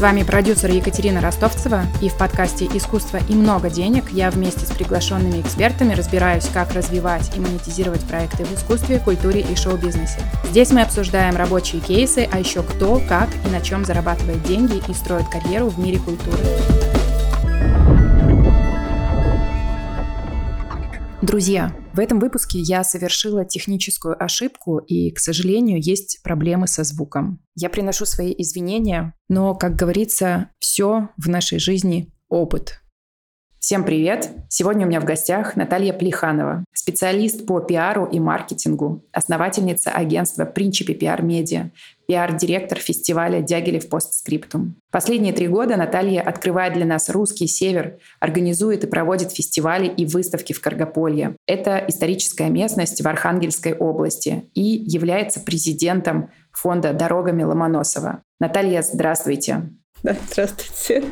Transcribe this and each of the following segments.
С вами продюсер Екатерина Ростовцева, и в подкасте «Искусство и много денег» я вместе с приглашенными экспертами разбираюсь, как развивать и монетизировать проекты в искусстве, культуре и шоу-бизнесе. Здесь мы обсуждаем рабочие кейсы, а еще кто, как и на чем зарабатывает деньги и строит карьеру в мире культуры. Друзья, в этом выпуске я совершила техническую ошибку, и, к сожалению, есть проблемы со звуком. Я приношу свои извинения, но, как говорится, все в нашей жизни опыт. Всем привет! Сегодня у меня в гостях Наталья Плеханова, специалист по пиару и маркетингу, основательница агентства «Принципе пиар медиа», пиар-директор фестиваля «Дягилев постскриптум». Последние три года Наталья открывает для нас «Русский север», организует и проводит фестивали и выставки в Каргополье. Это историческая местность в Архангельской области и является президентом фонда «Дорогами Ломоносова». Наталья, здравствуйте. Да, здравствуйте.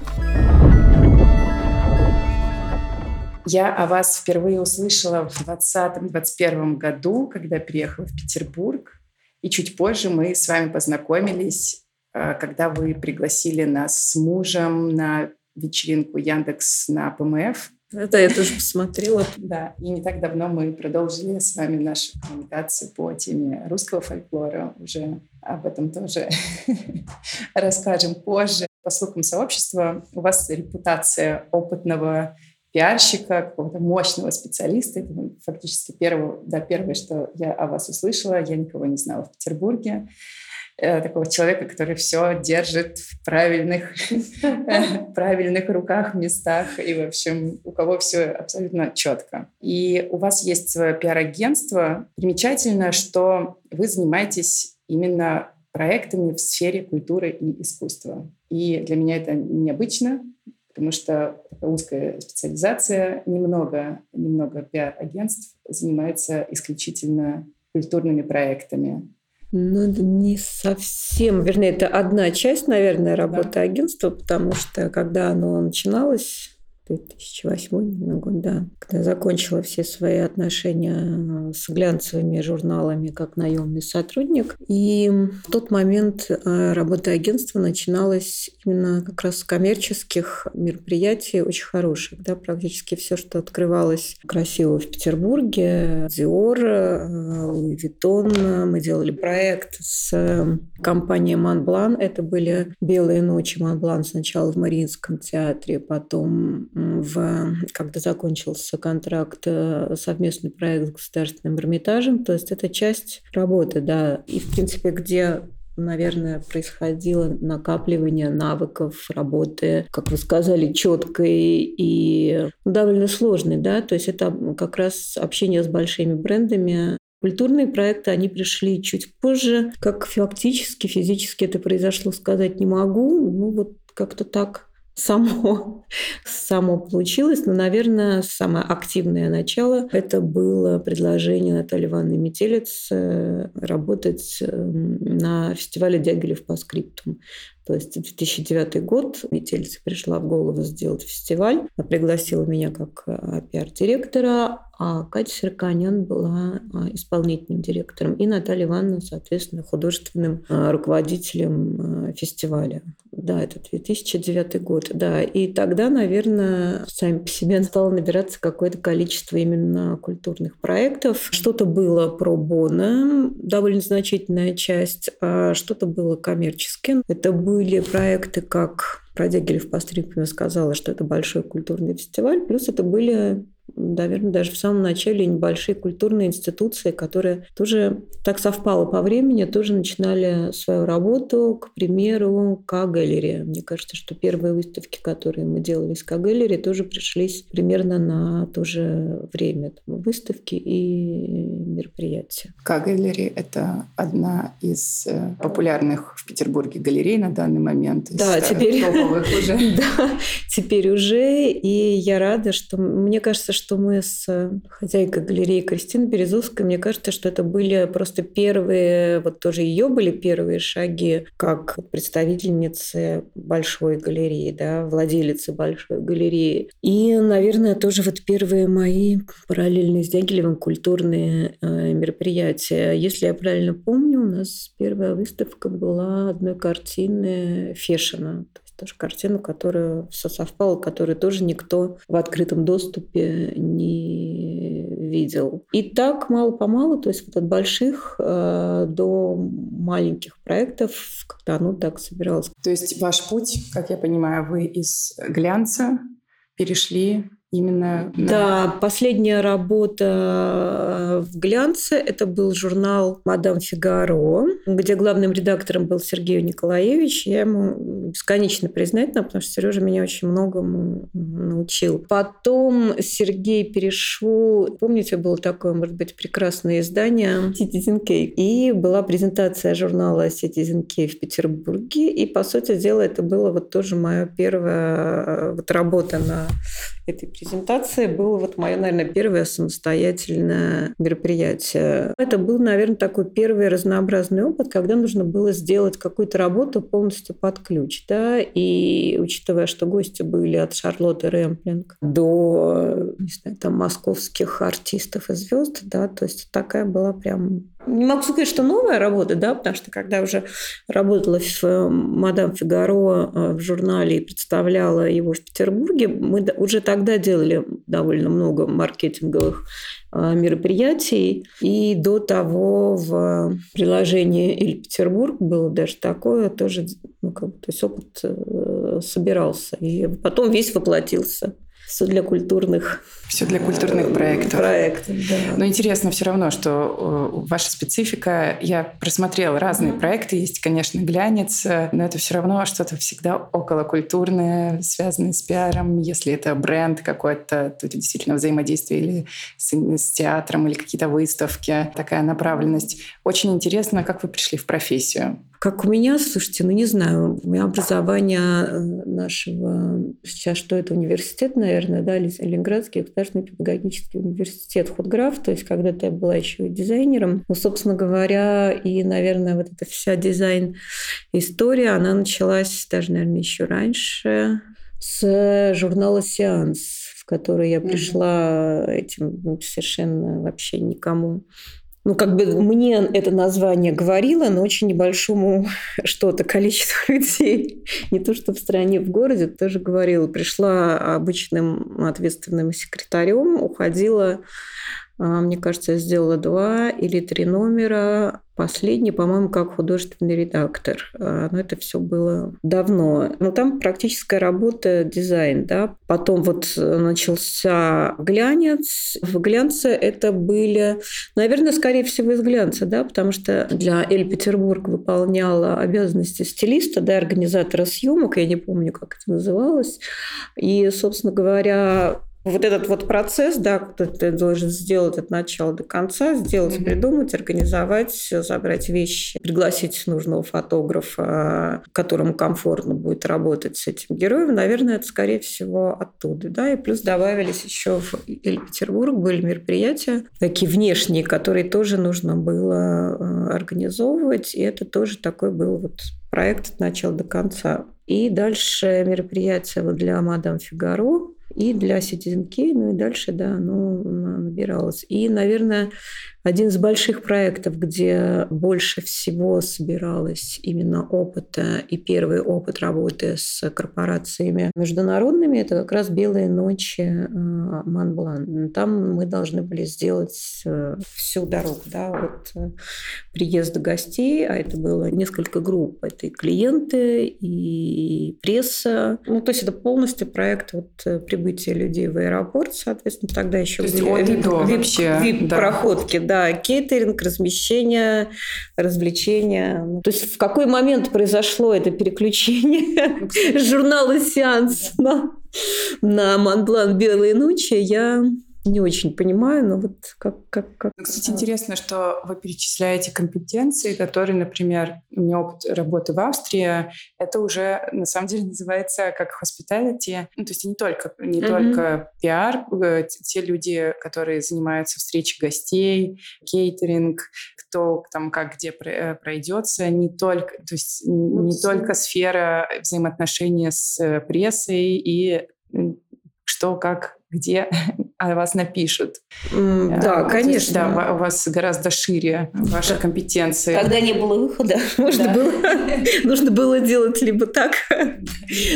Я о вас впервые услышала в 2020-2021 году, когда переехала в Петербург. И чуть позже мы с вами познакомились, э, когда вы пригласили нас с мужем на вечеринку Яндекс на ПМФ. Это я тоже посмотрела. Да, и не так давно мы продолжили с вами нашу коммуникацию по теме русского фольклора. Уже об этом тоже расскажем позже. По слухам сообщества, у вас репутация опытного пиарщика, какого-то мощного специалиста. Это фактически первое, да, первое, что я о вас услышала. Я никого не знала в Петербурге. Э, такого человека, который все держит в правильных, правильных руках, местах, и, в общем, у кого все абсолютно четко. И у вас есть свое пиар-агентство. Примечательно, что вы занимаетесь именно проектами в сфере культуры и искусства. И для меня это необычно, потому что такая узкая специализация, немного, немного пиар-агентств занимается исключительно культурными проектами. Ну, не совсем. Вернее, это одна часть, наверное, работы да. агентства, потому что когда оно начиналось, 2008 год, да, когда закончила все свои отношения с глянцевыми журналами как наемный сотрудник. И в тот момент э, работа агентства начиналась именно как раз с коммерческих мероприятий, очень хороших. Да, практически все, что открывалось красиво в Петербурге, Dior, Louis Vuitton. Мы делали проект с э, компанией Монблан. Это были «Белые ночи» Монблан сначала в Мариинском театре, потом в, когда закончился контракт, э, совместный проект с Государственным Эрмитажем. То есть это часть работы, да. И, в принципе, где наверное, происходило накапливание навыков работы, как вы сказали, четкой и довольно сложной, да, то есть это как раз общение с большими брендами, Культурные проекты, они пришли чуть позже. Как фактически, физически это произошло, сказать не могу. Ну, вот как-то так само, само получилось. Но, наверное, самое активное начало – это было предложение Натальи Ивановны Метелец э, работать эм, на фестивале Дягилев по скриптум. То есть 2009 год Метельце пришла в голову сделать фестиваль. Она пригласила меня как э, пиар-директора, а Катя Серканян была а, исполнительным директором, и Наталья Ивановна, соответственно, художественным а, руководителем а, фестиваля. Да, это 2009 год. Да, и тогда, наверное, сами по себе стало набираться какое-то количество именно культурных проектов. Что-то было про Бона, довольно значительная часть, а что-то было коммерческим. Это были проекты как про Дягилев по сказала, что это большой культурный фестиваль. Плюс это были наверное, даже в самом начале небольшие культурные институции, которые тоже так совпало по времени, тоже начинали свою работу, к примеру, К-галерея. Мне кажется, что первые выставки, которые мы делали с К-галереей, тоже пришлись примерно на то же время. Там, выставки и мероприятия. К-галерея – это одна из э, популярных в Петербурге галерей на данный момент. Да, теперь, уже. да, теперь уже. И я рада, что мне кажется, что мы с хозяйкой галереи Кристиной Березовской, мне кажется, что это были просто первые, вот тоже ее были первые шаги как представительницы большой галереи, да, владелицы большой галереи. И, наверное, тоже вот первые мои параллельные с Дягилевым культурные э, мероприятия. Если я правильно помню, у нас первая выставка была одной картины Фешина. То тоже картину, которая все совпало, которую тоже никто в открытом доступе не видел. И так мало-помалу, то есть вот от больших э, до маленьких проектов, когда оно так собиралось. То есть ваш путь, как я понимаю, вы из глянца перешли именно... Да, последняя работа э, в глянце – это был журнал «Мадам Фигаро», где главным редактором был Сергей Николаевич. Я ему бесконечно признательна, потому что Сережа меня очень многому научил. Потом Сергей перешел... Помните, было такое, может быть, прекрасное издание Citizen K. И была презентация журнала Citizen K в Петербурге. И, по сути дела, это было вот тоже моя первая э, вот работа на этой презентации было вот мое, наверное, первое самостоятельное мероприятие. Это был, наверное, такой первый разнообразный опыт, когда нужно было сделать какую-то работу полностью под ключ. Да? И учитывая, что гости были от Шарлотты Рэмплинг до не знаю, там, московских артистов и звезд, да, то есть такая была прям не могу сказать, что новая работа, да, потому что когда уже работала в э, «Мадам Фигаро» э, в журнале и представляла его в Петербурге, мы уже тогда делали довольно много маркетинговых э, мероприятий. И до того в приложении «Иль Петербург» было даже такое, тоже, ну, как то есть опыт собирался. И потом весь воплотился все для культурных все для культурных проектов. Проектов, да. Но интересно все равно, что э, ваша специфика. Я просмотрела разные mm-hmm. проекты, есть, конечно, глянец, но это все равно что-то всегда околокультурное, связанное с пиаром. Если это бренд какой-то, то это действительно взаимодействие или с, с театром, или какие-то выставки, такая направленность. Очень интересно, как вы пришли в профессию. Как у меня, слушайте, ну не знаю, у меня образование э, нашего, сейчас что это, университет, наверное, да, Ленинградский государственный педагогический университет Худграф, то есть когда-то я была еще дизайнером. Ну, собственно говоря, и, наверное, вот эта вся дизайн-история, она началась даже, наверное, еще раньше с журнала «Сеанс», в который я пришла этим ну, совершенно вообще никому ну, как бы мне это название говорило, но очень небольшому что-то количество людей, не то что в стране, в городе, тоже говорила. Пришла обычным ответственным секретарем, уходила мне кажется, я сделала два или три номера. Последний, по-моему, как художественный редактор. А, но это все было давно. Но там практическая работа, дизайн. Да? Потом вот начался глянец. В глянце это были, наверное, скорее всего, из глянца, да? потому что для Эль Петербург выполняла обязанности стилиста, да, организатора съемок, я не помню, как это называлось. И, собственно говоря, вот этот вот процесс, да, ты должен сделать от начала до конца, сделать, mm-hmm. придумать, организовать, забрать вещи, пригласить нужного фотографа, которому комфортно будет работать с этим героем, наверное, это, скорее всего, оттуда, да, и плюс добавились еще в Петербург были мероприятия такие внешние, которые тоже нужно было э, организовывать, и это тоже такой был вот проект от начала до конца. И дальше мероприятие вот для Мадам Фигаро, и для Citizen Key, ну и дальше, да, оно набиралось. И, наверное, один из больших проектов, где больше всего собиралось именно опыта и первый опыт работы с корпорациями международными, это как раз «Белые ночи» э, Монблан. Там мы должны были сделать э, всю дорогу, да, от э, приезда гостей, а это было несколько групп. Это и клиенты, и пресса. Ну, то есть это полностью проект вот прибытия людей в аэропорт, соответственно, тогда еще то были до вообще, да. проходки, да, кейтеринг, размещение, развлечения. Ну, то есть в какой момент произошло это переключение журнала «Сеанс» на, на Монблан «Белые ночи», я не очень понимаю, но вот как... как, как... Ну, кстати, интересно, что вы перечисляете компетенции, которые, например, у меня опыт работы в Австрии, это уже на самом деле называется как hospitality. Ну, то есть не только, не mm-hmm. только пиар, э, те люди, которые занимаются встречей гостей, кейтеринг, кто там как где э, пройдется, не только, то есть не только сфера взаимоотношения с прессой и что, как, где о вас напишут. Mm, да, а, конечно. Есть, да, у вас гораздо шире ваши да. компетенции. Когда не было выхода, можно было, нужно было делать либо так,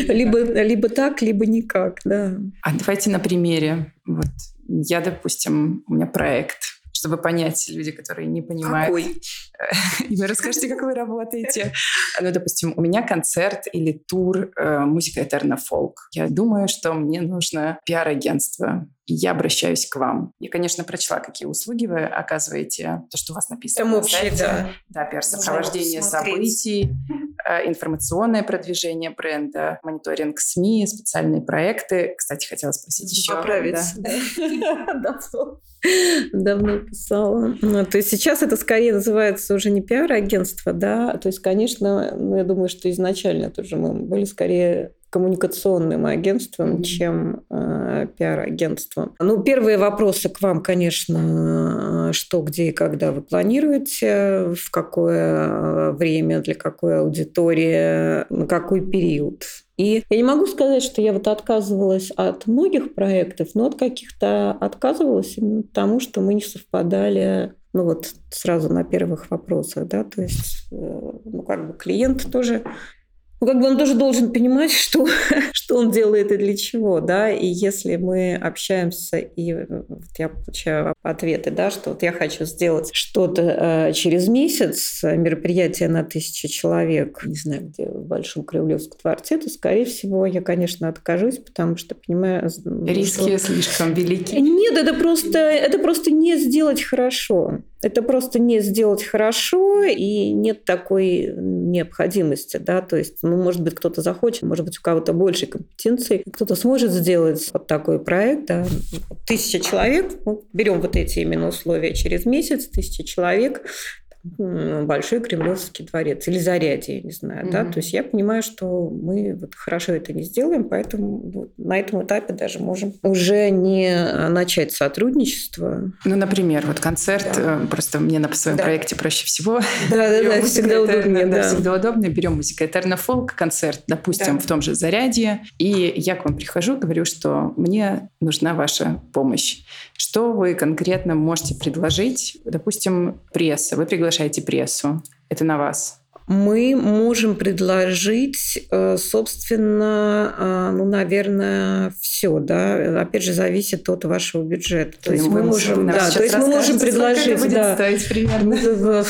либо, либо так, либо никак. Да. А давайте на примере. Вот я, допустим, у меня проект чтобы понять люди, которые не понимают. Какой? И вы расскажете, как вы работаете. Ну, допустим, у меня концерт или тур э, «Музыка Этерна Фолк». Я думаю, что мне нужно пиар-агентство и я обращаюсь к вам. Я, конечно, прочла, какие услуги вы оказываете, то, что у вас написано Там общее, да. Да, пиар-сопровождение событий, э, информационное продвижение бренда, мониторинг СМИ, специальные проекты. Кстати, хотела спросить еще. Поправиться. Давно. Давно писала. Ну, то есть сейчас это скорее называется уже не пиар-агентство, да. То есть, конечно, ну, я думаю, что изначально тоже мы были скорее коммуникационным агентством, mm-hmm. чем э, пиар-агентством. Ну, первые вопросы к вам, конечно, что, где и когда вы планируете, в какое э, время, для какой аудитории, на какой период. И я не могу сказать, что я вот отказывалась от многих проектов, но от каких-то отказывалась именно потому, что мы не совпадали ну вот сразу на первых вопросах, да, то есть, э, ну как бы клиент тоже ну, как бы он тоже должен понимать, что, что он делает и для чего, да, и если мы общаемся, и вот я получаю ответы, да, что вот я хочу сделать что-то э, через месяц, мероприятие на тысячу человек, не знаю, где, в Большом Кремлевском дворце, то, скорее всего, я, конечно, откажусь, потому что понимаю... Риски что... слишком велики. Нет, это просто, это просто не сделать хорошо. Это просто не сделать хорошо, и нет такой необходимости, да, то есть, ну, может быть, кто-то захочет, может быть, у кого-то больше компетенций, кто-то сможет сделать вот такой проект, да, тысяча человек, ну, берем вот эти именно условия через месяц, тысяча человек, Большой Кремлевский дворец или Зарядье, я не знаю, mm-hmm. да, то есть я понимаю, что мы вот хорошо это не сделаем, поэтому на этом этапе даже можем уже не начать сотрудничество. Ну, например, вот концерт, да. Э, просто мне на своем да. проекте проще всего. Да, да, да, всегда удобнее, да. Всегда удобнее. Берем музыка Этерна Фолк, концерт, допустим, в том же Зарядье, и я к вам прихожу, говорю, что мне нужна ваша помощь. Что вы конкретно можете предложить? Допустим, пресса. Вы приглашаете прессу. Это на вас мы можем предложить, э, собственно, э, ну, наверное, все, да. Опять же, зависит от вашего бюджета. То, то есть мы можем, да, то есть мы можем предложить, да, примерно.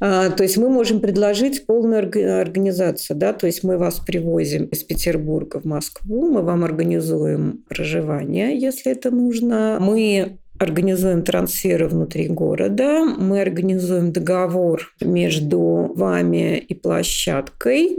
А, то есть мы можем предложить полную организацию, да, то есть мы вас привозим из Петербурга в Москву, мы вам организуем проживание, если это нужно, мы организуем трансферы внутри города, мы организуем договор между вами и площадкой,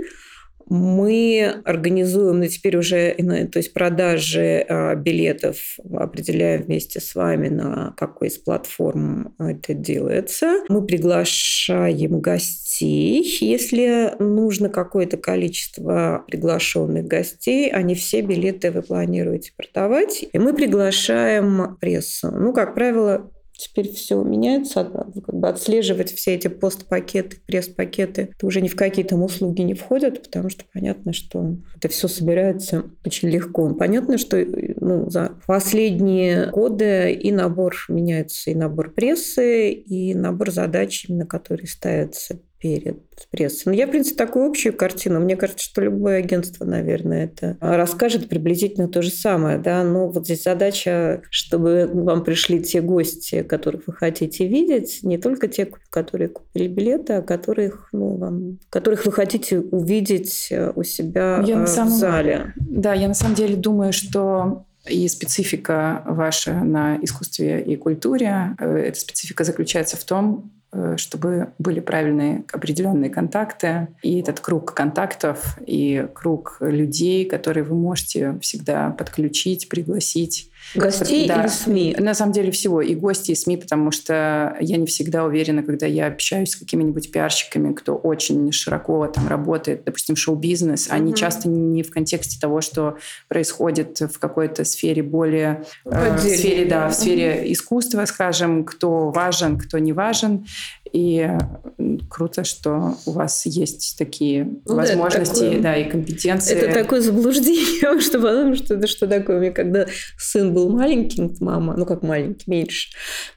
мы организуем, ну, теперь уже, то есть продажи а, билетов определяем вместе с вами, на какой из платформ это делается. Мы приглашаем гостей. Если нужно какое-то количество приглашенных гостей, они все билеты вы планируете продавать. И мы приглашаем прессу. Ну, как правило, Теперь все меняется, как бы отслеживать все эти постпакеты, пресс-пакеты, это уже ни в какие там услуги не входят, потому что понятно, что это все собирается очень легко. Понятно, что ну, за последние годы и набор меняется, и набор прессы, и набор задач, именно которые ставятся перед прессой. Но я, в принципе, такую общую картину. Мне кажется, что любое агентство, наверное, это расскажет приблизительно то же самое. Да? Но вот здесь задача, чтобы вам пришли те гости, которых вы хотите видеть, не только те, которые купили билеты, а которых, ну, вам, которых вы хотите увидеть э, у себя я в самом, зале. Да, я на самом деле думаю, что и специфика ваша на искусстве и культуре, э, эта специфика заключается в том, Э, чтобы были правильные определенные контакты, и этот круг контактов, и круг людей, которые вы можете всегда подключить, пригласить Гостей да. или СМИ? На самом деле всего. И гости, и СМИ, потому что я не всегда уверена, когда я общаюсь с какими-нибудь пиарщиками, кто очень широко там работает, допустим, шоу-бизнес, mm-hmm. они часто не в контексте того, что происходит в какой-то сфере более... Э, в сфере, да, в сфере mm-hmm. искусства, скажем, кто важен, кто не важен. И круто, что у вас есть такие ну, возможности, да, такое, да, и компетенции. Это такое заблуждение, что потом, что это что такое. Меня когда сын был маленький, мама, ну как маленький, меньше,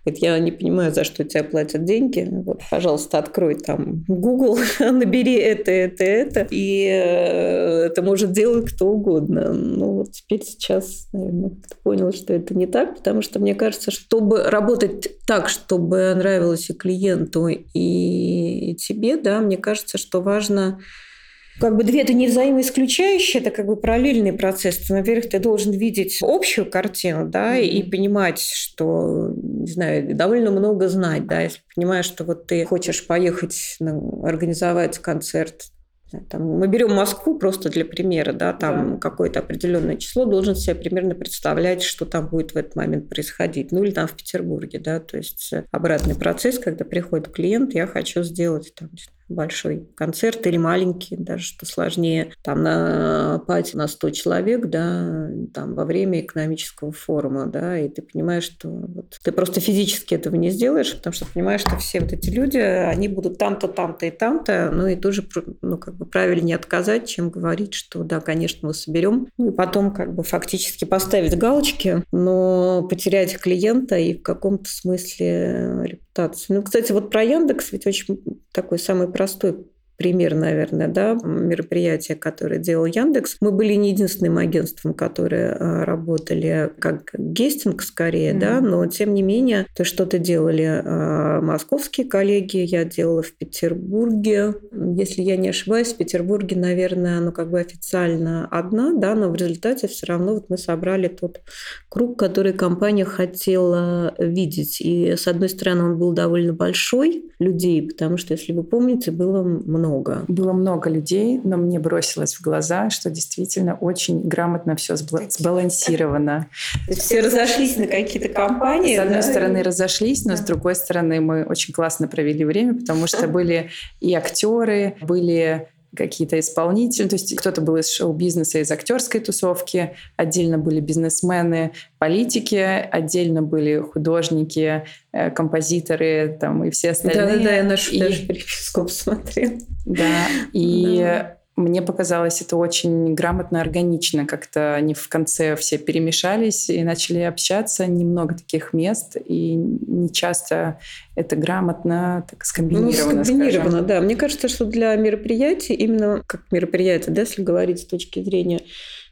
говорит, я не понимаю, за что тебе платят деньги. Вот, пожалуйста, открой там Google, набери это, это, это, и э, это может делать кто угодно. Ну вот теперь сейчас, наверное, понял, что это не так, потому что мне кажется, чтобы работать так, чтобы нравилось и клиенту, и тебе, да, мне кажется, что важно как бы две это не взаимоисключающие, это как бы параллельный процесс. Во-первых, ты должен видеть общую картину, да, mm-hmm. и понимать, что, не знаю, довольно много знать, да, если понимаешь, что вот ты хочешь поехать ну, организовать концерт там, мы берем Москву просто для примера, да, там да. какое-то определенное число должен себе примерно представлять, что там будет в этот момент происходить. Ну или там в Петербурге, да, то есть обратный процесс, когда приходит клиент, я хочу сделать там, большой концерт или маленький, даже что сложнее, там на пати на 100 человек, да, там во время экономического форума, да, и ты понимаешь, что вот, ты просто физически этого не сделаешь, потому что понимаешь, что все вот эти люди, они будут там-то, там-то и там-то, ну и тоже, ну, как бы правильнее отказать, чем говорить, что да, конечно, мы соберем, ну и потом как бы фактически поставить галочки, но потерять клиента и в каком-то смысле репутацию. Ну, кстати, вот про Яндекс ведь очень такой самый простой пример, наверное, да, мероприятия, которое делал Яндекс. Мы были не единственным агентством, которые а, работали как гестинг скорее, mm-hmm. да, но тем не менее, то что-то делали а, московские коллеги, я делала в Петербурге. Если я не ошибаюсь, в Петербурге, наверное, ну как бы официально одна, да, но в результате все равно вот мы собрали тот круг, который компания хотела видеть. И с одной стороны, он был довольно большой людей, потому что, если вы помните, было много много. Было много людей, но мне бросилось в глаза, что действительно очень грамотно все сбалансировано. Все разошлись на какие-то компании. С одной стороны разошлись, но с другой стороны мы очень классно провели время, потому что были и актеры, были какие-то исполнители, то есть кто-то был из шоу-бизнеса, из актерской тусовки, отдельно были бизнесмены, политики, отдельно были художники, э, композиторы там и все остальные. Да-да-да, я нашу и... даже переписку посмотрела. Да, и да. Мне показалось это очень грамотно, органично. Как-то они в конце все перемешались и начали общаться. Немного таких мест, и не часто это грамотно, так скомбинировано. Ну, скомбинировано, скажем. да. Мне кажется, что для мероприятий, именно как мероприятие, да, если говорить с точки зрения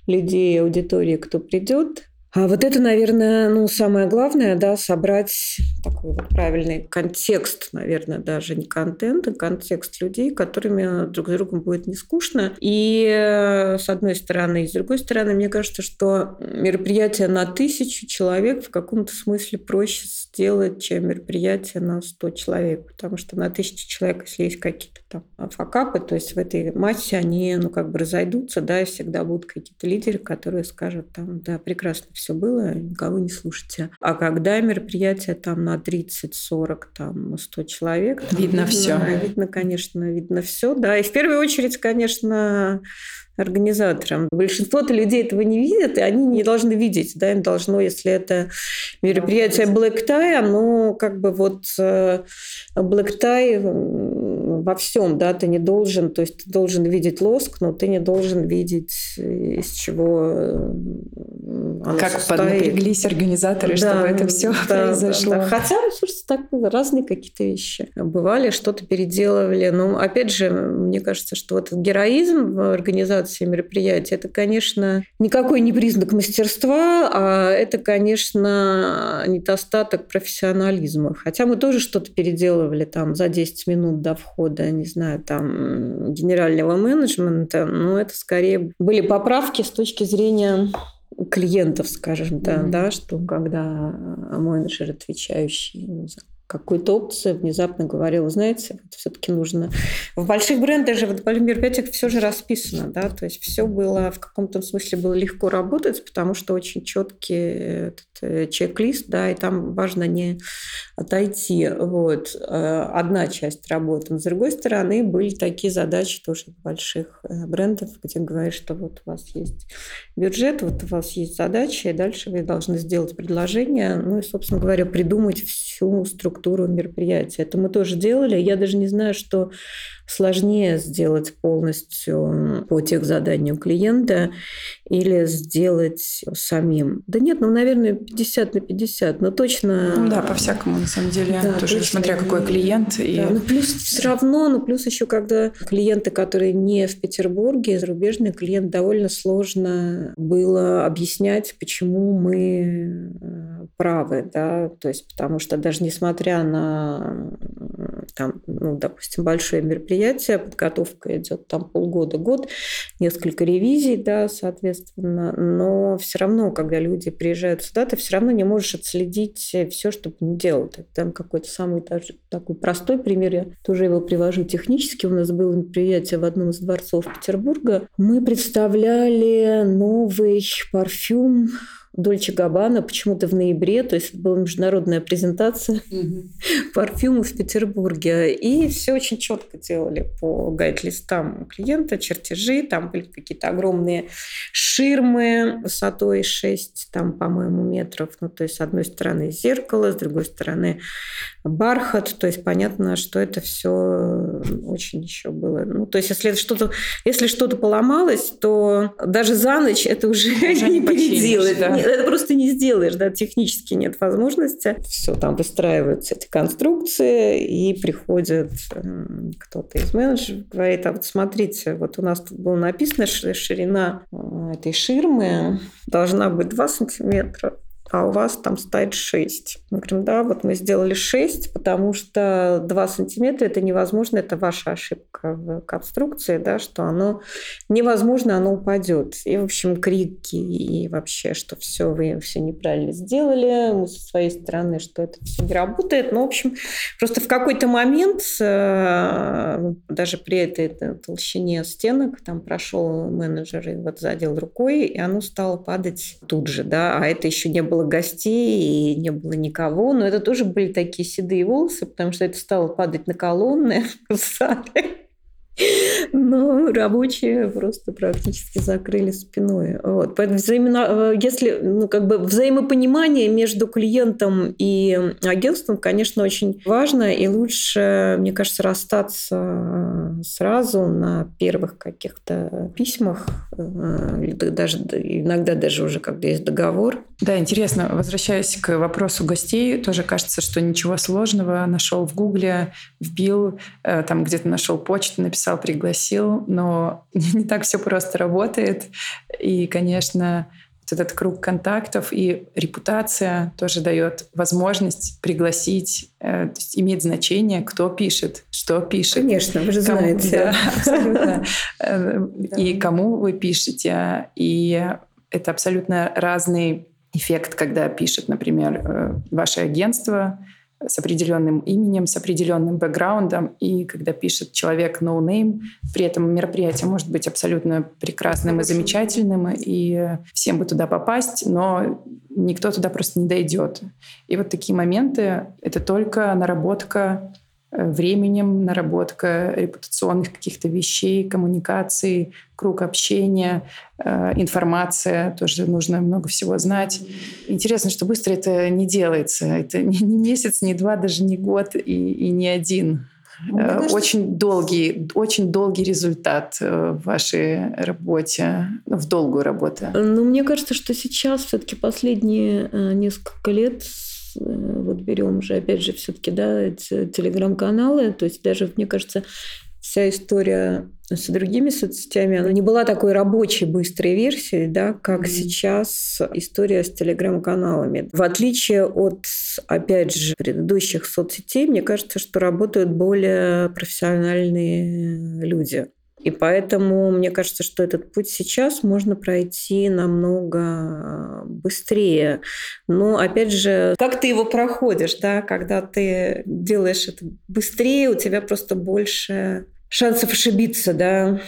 людей, аудитории, кто придет, а вот это, наверное, ну, самое главное, да, собрать такой вот правильный контекст, наверное, даже не контент, а контекст людей, которыми друг с другом будет не скучно. И э, с одной стороны, и с другой стороны, мне кажется, что мероприятие на тысячу человек в каком-то смысле проще сделать, чем мероприятие на 100 человек, потому что на тысячу человек, если есть какие-то там факапы, то есть в этой массе они, ну, как бы разойдутся, да, и всегда будут какие-то лидеры, которые скажут там, да, прекрасно все было, никого не слушайте. А когда мероприятие там на 30, 40, там 100 человек... Там видно, видно все. Видно, конечно, видно все, да. И в первую очередь, конечно, организаторам. Большинство-то людей этого не видят, и они не должны видеть. Да, им должно, если это мероприятие Black Tie, оно как бы вот э, Black Tie во всем, да, ты не должен, то есть ты должен видеть лоск, но ты не должен видеть, из чего э, оно как поднапряглись организаторы, да, чтобы это все да, произошло. Да, да. Хотя, слушайте, так разные какие-то вещи бывали, что-то переделывали. Но, опять же, мне кажется, что вот героизм в организации мероприятия, это, конечно, никакой не признак мастерства, а это, конечно, недостаток профессионализма. Хотя мы тоже что-то переделывали там за 10 минут до входа, не знаю, там, генерального менеджмента, но это скорее были поправки с точки зрения клиентов, скажем, да, mm-hmm. да, что когда менеджер, отвечающий за какую-то опцию, внезапно говорил, знаете, вот все-таки нужно... В больших брендах же, в мероприятиях все же расписано, да, то есть все было, в каком-то смысле было легко работать, потому что очень четкий этот э, чек-лист, да, и там важно не отойти, вот, э, одна часть работы. Но, с другой стороны, были такие задачи тоже больших э, брендов, где говорят, что вот у вас есть бюджет, вот у вас есть задача, и дальше вы должны сделать предложение, ну и, собственно говоря, придумать всю структуру структуру мероприятия. Это мы тоже делали. Я даже не знаю, что сложнее сделать полностью по тех заданиям клиента или сделать самим. Да нет, ну, наверное, 50 на 50, но точно... Ну да, по-всякому, на самом деле. Да, тоже точно. смотря какой клиент. Да, и... ну плюс все равно, ну плюс еще когда клиенты, которые не в Петербурге, зарубежный клиент, довольно сложно было объяснять, почему мы э, правы, да, то есть потому что даже несмотря на там, ну, допустим, большое мероприятие, подготовка идет там полгода, год, несколько ревизий, да, соответственно, но все равно, когда люди приезжают сюда, ты все равно не можешь отследить все, что они делают. Там какой-то самый даже такой простой пример, я тоже его привожу технически. У нас было мероприятие в одном из дворцов Петербурга. Мы представляли новый парфюм Дольче Габбана почему-то в ноябре, то есть это была международная презентация угу. парфюмов в Петербурге. И все очень четко делали по гайд-листам клиента, чертежи, там были какие-то огромные ширмы высотой 6, там, по-моему, метров. Ну, то есть с одной стороны зеркало, с другой стороны бархат. То есть понятно, что это все очень еще было. Ну, то есть если что-то если что-то поломалось, то даже за ночь это уже, уже не переделать. Да это просто не сделаешь, да, технически нет возможности. Все, там выстраиваются эти конструкции, и приходит кто-то из менеджеров, говорит, а вот смотрите, вот у нас тут было написано, что ширина э, этой ширмы должна быть 2 сантиметра а у вас там стоит 6. Мы говорим, да, вот мы сделали 6, потому что 2 сантиметра это невозможно, это ваша ошибка в конструкции, да, что оно невозможно, оно упадет. И, в общем, крики и вообще, что все вы все неправильно сделали, мы со своей стороны, что это все не работает. Ну, в общем, просто в какой-то момент, э, даже при этой толщине стенок, там прошел менеджер и вот задел рукой, и оно стало падать тут же, да, а это еще не было было гостей, и не было никого. Но это тоже были такие седые волосы, потому что это стало падать на колонны в зале. Но рабочие просто практически закрыли спиной. Вот. Поэтому взаимно, э, если ну, как бы взаимопонимание между клиентом и агентством, конечно, очень важно. И лучше, мне кажется, расстаться сразу на первых каких-то письмах, э, даже иногда даже уже когда есть договор. Да, интересно. Возвращаясь к вопросу гостей, тоже кажется, что ничего сложного. Нашел в Гугле, вбил, э, там где-то нашел почту, написал написал, пригласил, но не так все просто работает. И, конечно, вот этот круг контактов и репутация тоже дает возможность пригласить, э, то есть имеет значение, кто пишет, что пишет. Конечно, вы же кому, знаете. Да, абсолютно. Э, и кому вы пишете. И это абсолютно разный эффект, когда пишет, например, э, ваше агентство, с определенным именем, с определенным бэкграундом. И когда пишет человек no name, при этом мероприятие может быть абсолютно прекрасным и замечательным, и всем бы туда попасть, но никто туда просто не дойдет. И вот такие моменты — это только наработка временем, наработка репутационных каких-то вещей, коммуникации, круг общения, э, информация, тоже нужно много всего знать. Интересно, что быстро это не делается. Это не, месяц, не два, даже не год и, и не один. Мне э, кажется... Очень долгий, очень долгий результат в вашей работе, в долгую работу. Ну, мне кажется, что сейчас все-таки последние несколько лет Э, вот берем же, опять же, все-таки, да, телеграм-каналы, то есть даже, мне кажется, вся история с другими соцсетями, она не была такой рабочей быстрой версией, да, как mm-hmm. сейчас история с телеграм-каналами. В отличие от, опять же, предыдущих соцсетей, мне кажется, что работают более профессиональные люди. И поэтому мне кажется, что этот путь сейчас можно пройти намного быстрее. Но опять же, как ты его проходишь, да, когда ты делаешь это быстрее, у тебя просто больше шансов ошибиться, да.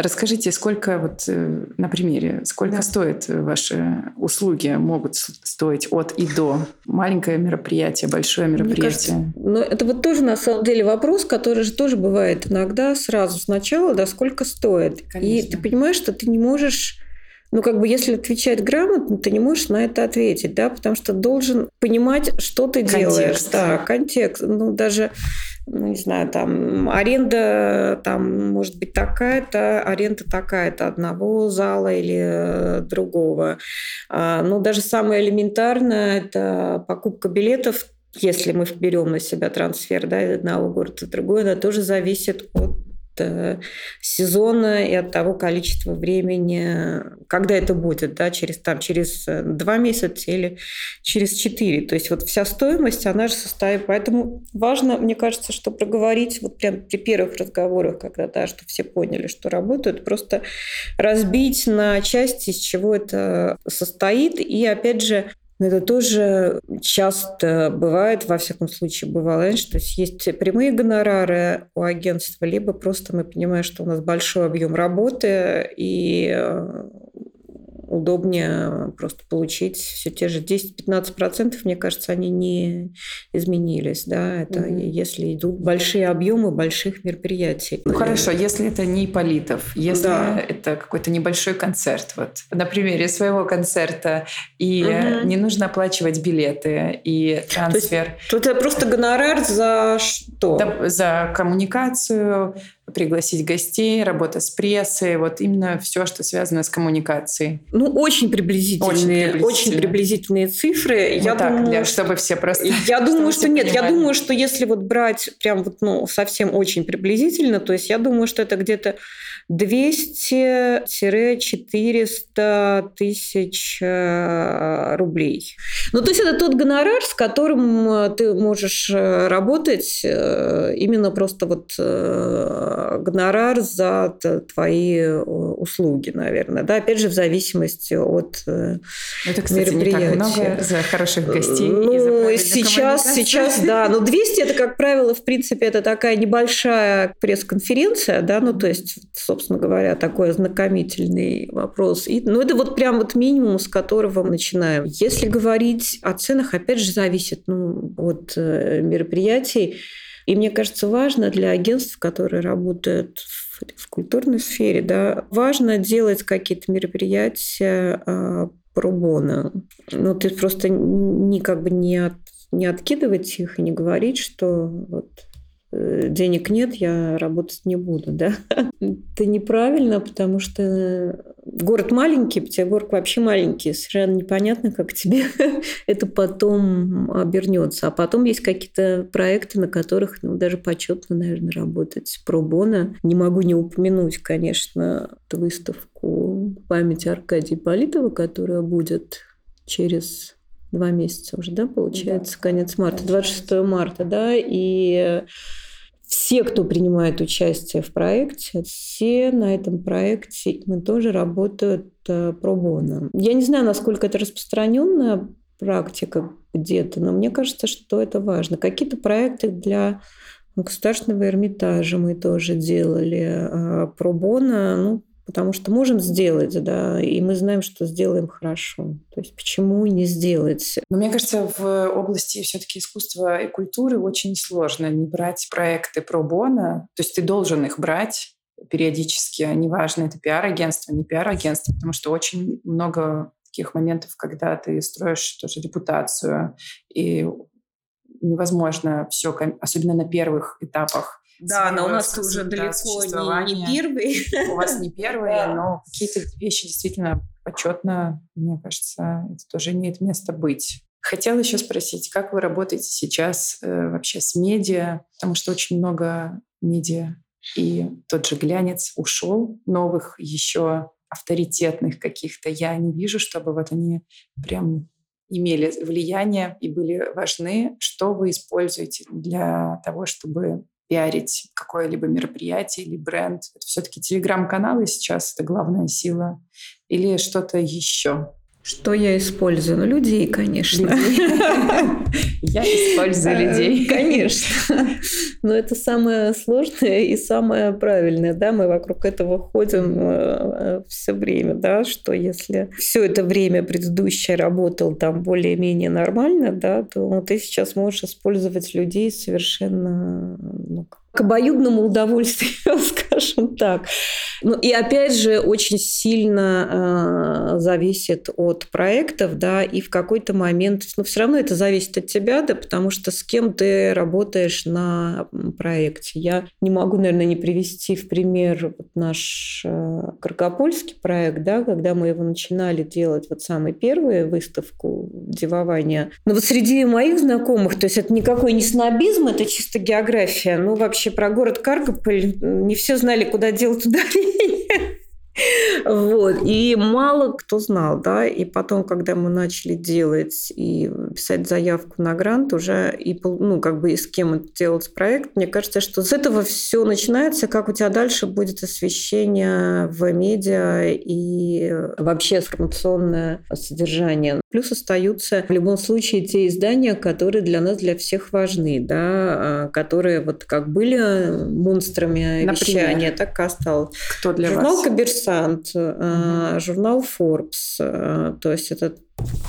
Расскажите, сколько вот э, на примере, сколько да. стоят ваши услуги, могут стоить от и до? Маленькое мероприятие, большое мероприятие? Мне кажется, ну, это вот тоже на самом деле вопрос, который же тоже бывает иногда сразу сначала, да, сколько стоит. Конечно. И ты понимаешь, что ты не можешь ну, как бы, если отвечать грамотно, ты не можешь на это ответить, да, потому что должен понимать, что ты контекст. делаешь. Да, контекст. Ну, даже, ну, не знаю, там, аренда, там, может быть, такая-то, аренда такая-то одного зала или э, другого. А, ну, даже самое элементарное – это покупка билетов если мы берем на себя трансфер да, из одного города в другой, она тоже зависит от сезона и от того количества времени, когда это будет, да, через, там, через э, два месяца или через четыре. То есть вот вся стоимость, она же состоит. Поэтому важно, мне кажется, что проговорить вот прям при первых разговорах, когда, да, что все поняли, что работают, просто разбить на части, из чего это состоит. И опять же, это тоже часто бывает, во всяком случае, бывало раньше. То есть есть прямые гонорары у агентства, либо просто мы понимаем, что у нас большой объем работы, и э, удобнее просто получить все те же 10-15%, мне кажется, они не изменились. Да? Это mm-hmm. если идут большие объемы больших мероприятий. Ну хорошо, если это не Политов, если да. это какой-то небольшой концерт, вот на примере своего концерта, и mm-hmm. не нужно оплачивать билеты и трансфер. То есть, это просто гонорар за что? Да, за коммуникацию, пригласить гостей, работа с прессой, вот именно все, что связано с коммуникацией. Ну, очень приблизительные, очень приблизительные, очень приблизительные цифры. Вот я так, думаю, для, чтобы все просто... Я думаю, что нет, понимали. я думаю, что если вот брать прям вот, ну, совсем очень приблизительно, то есть я думаю, что это где-то 200-400 тысяч э, рублей. Ну, то есть это тот гонорар, с которым э, ты можешь э, работать, именно просто вот гонорар за твои услуги, наверное. Да, опять же, в зависимости от Это, кстати, мероприятия. не так много за хороших гостей ну, и за сейчас, сейчас, да. Но 200 это, как правило, в принципе, это такая небольшая пресс-конференция, да, ну, то есть, собственно говоря, такой ознакомительный вопрос. И, ну, это вот прям вот минимум, с которого мы начинаем. Если говорить о ценах, опять же, зависит ну, от э, мероприятий. И мне кажется, важно для агентств, которые работают в, в культурной сфере, да, важно делать какие-то мероприятия э, пробона. Ну, ты просто не как бы не, от, не откидывать их и не говорить, что вот денег нет, я работать не буду, да. Это неправильно, потому что город маленький, Петербург вообще маленький, совершенно непонятно, как тебе это потом обернется. А потом есть какие-то проекты, на которых ну, даже почетно, наверное, работать пробона. Не могу не упомянуть, конечно, выставку памяти Аркадия Политова, которая будет через два месяца уже, да, получается, да. конец марта, 26 марта, да, и все, кто принимает участие в проекте, все на этом проекте мы тоже работают э, пробоно. Я не знаю, насколько это распространенная практика где-то, но мне кажется, что это важно. Какие-то проекты для государственного Эрмитажа мы тоже делали э, пробоно. Ну, потому что можем сделать, да, и мы знаем, что сделаем хорошо. То есть почему не сделать? Но мне кажется, в области все-таки искусства и культуры очень сложно не брать проекты про бона. То есть ты должен их брать периодически, неважно, это пиар-агентство, не пиар-агентство, потому что очень много таких моментов, когда ты строишь тоже репутацию, и невозможно все, особенно на первых этапах, да, но у нас уже далеко не, не первый. У вас не первый, но какие-то вещи действительно почетно, мне кажется, это тоже имеет место быть. Хотела еще спросить, как вы работаете сейчас э, вообще с медиа, потому что очень много медиа и тот же глянец ушел, новых еще авторитетных каких-то я не вижу, чтобы вот они прям имели влияние и были важны. Что вы используете для того, чтобы пиарить какое-либо мероприятие или бренд? Это все-таки телеграм-каналы сейчас это главная сила или что-то еще? Что я использую? Ну, людей, конечно. Я использую э, людей. Конечно. Но это самое сложное и самое правильное. Да? Мы вокруг этого ходим э, все время. Да? Что если все это время предыдущее работал там более-менее нормально, да, то ты сейчас можешь использовать людей совершенно ну, к обоюдному удовольствию, скажем так. Ну и опять же, очень сильно э, зависит от проектов, да, и в какой-то момент, ну все равно это зависит от тебя, да, потому что с кем ты работаешь на проекте. Я не могу, наверное, не привести в пример вот наш э, Каргопольский проект, да, когда мы его начинали делать, вот самый первый выставку девования. Но вот среди моих знакомых, то есть это никакой не снобизм, это чисто география, ну вообще про город Каргополь не все знали, куда делать ударение. Вот. И мало кто знал, да, и потом, когда мы начали делать и писать заявку на грант уже, и, ну, как бы и с кем делать проект, мне кажется, что с этого все начинается, как у тебя дальше будет освещение в медиа и вообще информационное содержание. Плюс остаются в любом случае те издания, которые для нас, для всех важны, да, а, которые вот как были монстрами Например? вещания, так и осталось. Кто для Журнал вас? «Коммерсант», угу. журнал Forbes. Э, то есть это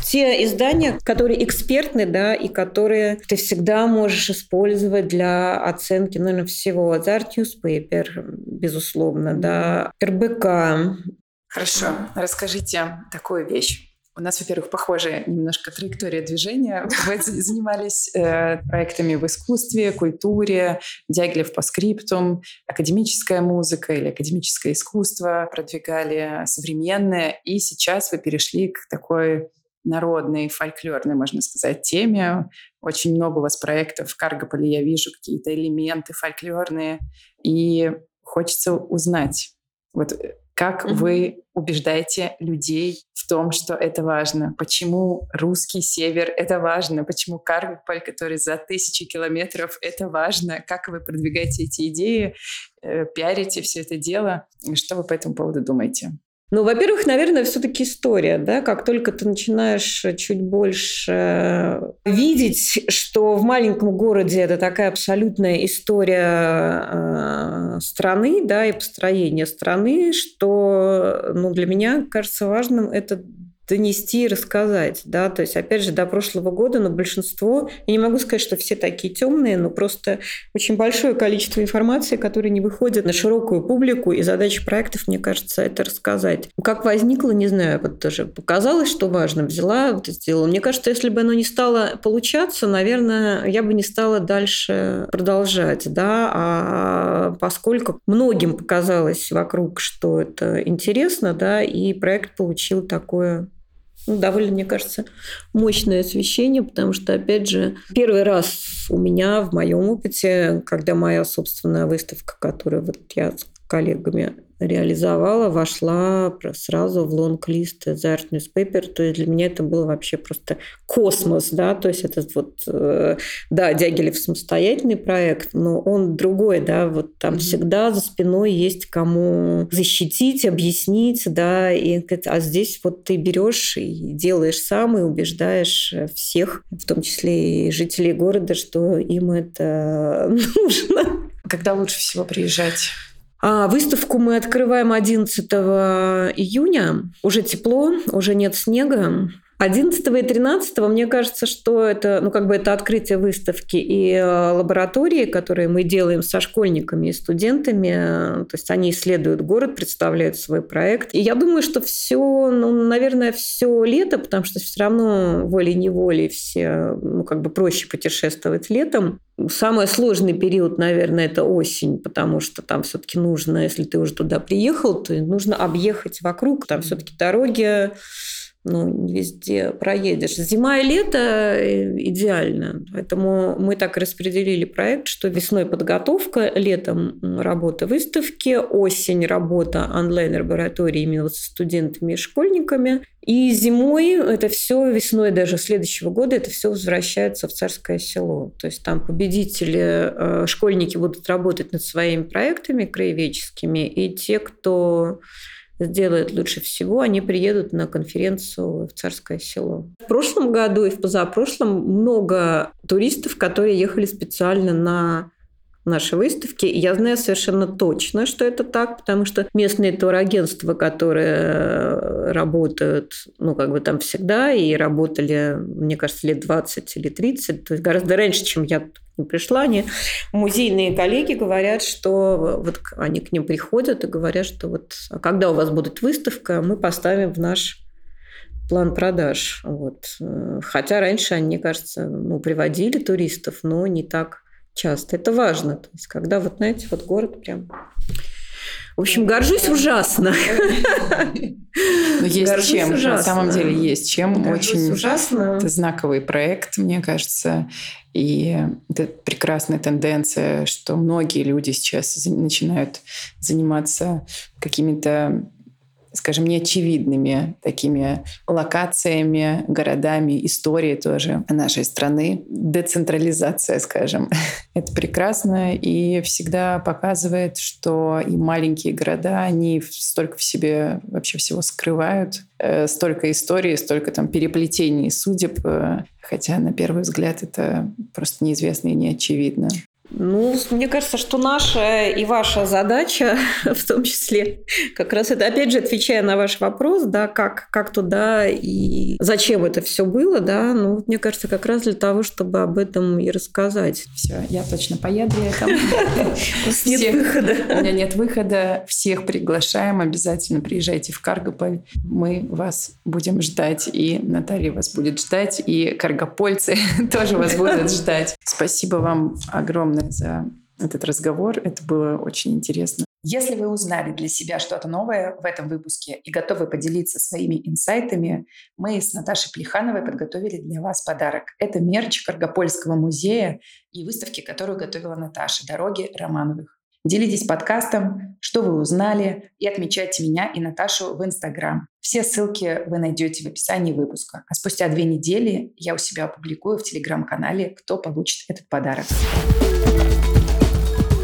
те издания, которые экспертны, да, и которые ты всегда можешь использовать для оценки, наверное, всего. Art Newspaper, безусловно, да, РБК. Хорошо. Расскажите такую вещь. У нас, во-первых, похожая немножко траектория движения. Вы занимались э, проектами в искусстве, культуре, Дягилев по скриптум, академическая музыка или академическое искусство, продвигали современное, и сейчас вы перешли к такой народной, фольклорной, можно сказать, теме. Очень много у вас проектов в Каргополе, я вижу какие-то элементы фольклорные, и хочется узнать, вот э, как mm-hmm. вы убеждаете людей в том, что это важно? Почему русский север — это важно? Почему Каргополь, который за тысячи километров, это важно? Как вы продвигаете эти идеи, э, пиарите все это дело? Что вы по этому поводу думаете? Ну, во-первых, наверное, все-таки история, да, как только ты начинаешь чуть больше видеть, что в маленьком городе это такая абсолютная история э, страны, да, и построения страны, что, ну, для меня кажется важным это донести и рассказать, да, то есть, опять же, до прошлого года, но большинство, я не могу сказать, что все такие темные, но просто очень большое количество информации, которая не выходит на широкую публику, и задача проектов, мне кажется, это рассказать. Как возникло, не знаю, вот тоже показалось, что важно, взяла, вот сделала. Мне кажется, если бы оно не стало получаться, наверное, я бы не стала дальше продолжать, да, а поскольку многим показалось вокруг, что это интересно, да, и проект получил такое довольно, мне кажется, мощное освещение, потому что, опять же, первый раз у меня в моем опыте, когда моя собственная выставка, которую вот я с коллегами реализовала, вошла сразу в лонг-лист The Art Newspaper. То есть для меня это было вообще просто космос, да, то есть это вот, э, да, Дягилев самостоятельный проект, но он другой, да, вот там mm-hmm. всегда за спиной есть кому защитить, объяснить, да, и, а здесь вот ты берешь и делаешь сам, и убеждаешь всех, в том числе и жителей города, что им это нужно. Когда лучше всего приезжать? А выставку мы открываем 11 июня. Уже тепло, уже нет снега. 11 и 13 мне кажется, что это, ну, как бы это открытие выставки и э, лаборатории, которые мы делаем со школьниками и студентами. То есть они исследуют город, представляют свой проект. И я думаю, что все, ну, наверное, все лето, потому что все равно волей-неволей все, ну, как бы проще путешествовать летом. Самый сложный период, наверное, это осень, потому что там все-таки нужно, если ты уже туда приехал, то нужно объехать вокруг. Там все-таки дороги ну, везде проедешь. Зима и лето э, идеально. Поэтому мы так распределили проект, что весной подготовка, летом работа выставки, осень работа онлайн-лаборатории именно со студентами и школьниками. И зимой это все, весной даже следующего года, это все возвращается в Царское село. То есть там победители, э, школьники будут работать над своими проектами краеведческими, и те, кто сделают лучше всего, они приедут на конференцию в Царское село. В прошлом году и в позапрошлом много туристов, которые ехали специально на нашей выставки. Я знаю совершенно точно, что это так, потому что местные турагентства, которые э, работают, ну, как бы там всегда, и работали, мне кажется, лет 20 или 30, то есть гораздо раньше, чем я пришла, они, музейные коллеги говорят, что вот они к ним приходят и говорят, что вот а когда у вас будет выставка, мы поставим в наш план продаж. Вот. Э, хотя раньше они, мне кажется, ну, приводили туристов, но не так часто. Это важно. То есть, когда вот, знаете, вот город прям... В общем, горжусь ужасно. Но есть чем, на самом деле есть чем. Очень ужасно. Это знаковый проект, мне кажется. И это прекрасная тенденция, что многие люди сейчас начинают заниматься какими-то скажем, неочевидными такими локациями, городами, историей тоже нашей страны. Децентрализация, скажем. Это прекрасно и всегда показывает, что и маленькие города, они столько в себе вообще всего скрывают, э, столько историй, столько там переплетений судеб, э, хотя на первый взгляд это просто неизвестно и неочевидно. Ну, мне кажется, что наша и ваша задача, в том числе, как раз это, опять же, отвечая на ваш вопрос, да, как, как туда и зачем это все было, да, ну, мне кажется, как раз для того, чтобы об этом и рассказать. Все, я точно поеду там. Нет выхода. У меня нет выхода. Всех приглашаем. Обязательно приезжайте в Каргополь. Мы вас будем ждать. И Наталья вас будет ждать. И каргопольцы тоже вас будут ждать. Спасибо вам огромное за этот разговор. Это было очень интересно. Если вы узнали для себя что-то новое в этом выпуске и готовы поделиться своими инсайтами, мы с Наташей Плехановой подготовили для вас подарок. Это мерч Каргопольского музея и выставки, которую готовила Наташа «Дороги Романовых». Делитесь подкастом, что вы узнали, и отмечайте меня и Наташу в Инстаграм. Все ссылки вы найдете в описании выпуска. А спустя две недели я у себя опубликую в Телеграм-канале, кто получит этот подарок.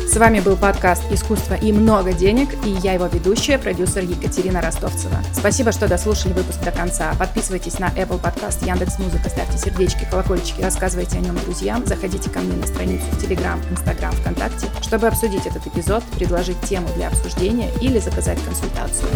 С вами был подкаст «Искусство и много денег» и я его ведущая, продюсер Екатерина Ростовцева. Спасибо, что дослушали выпуск до конца. Подписывайтесь на Apple Podcast, Яндекс Музыка, ставьте сердечки, колокольчики, рассказывайте о нем друзьям, заходите ко мне на страницу в Telegram, Instagram, ВКонтакте, чтобы обсудить этот эпизод, предложить тему для обсуждения или заказать консультацию.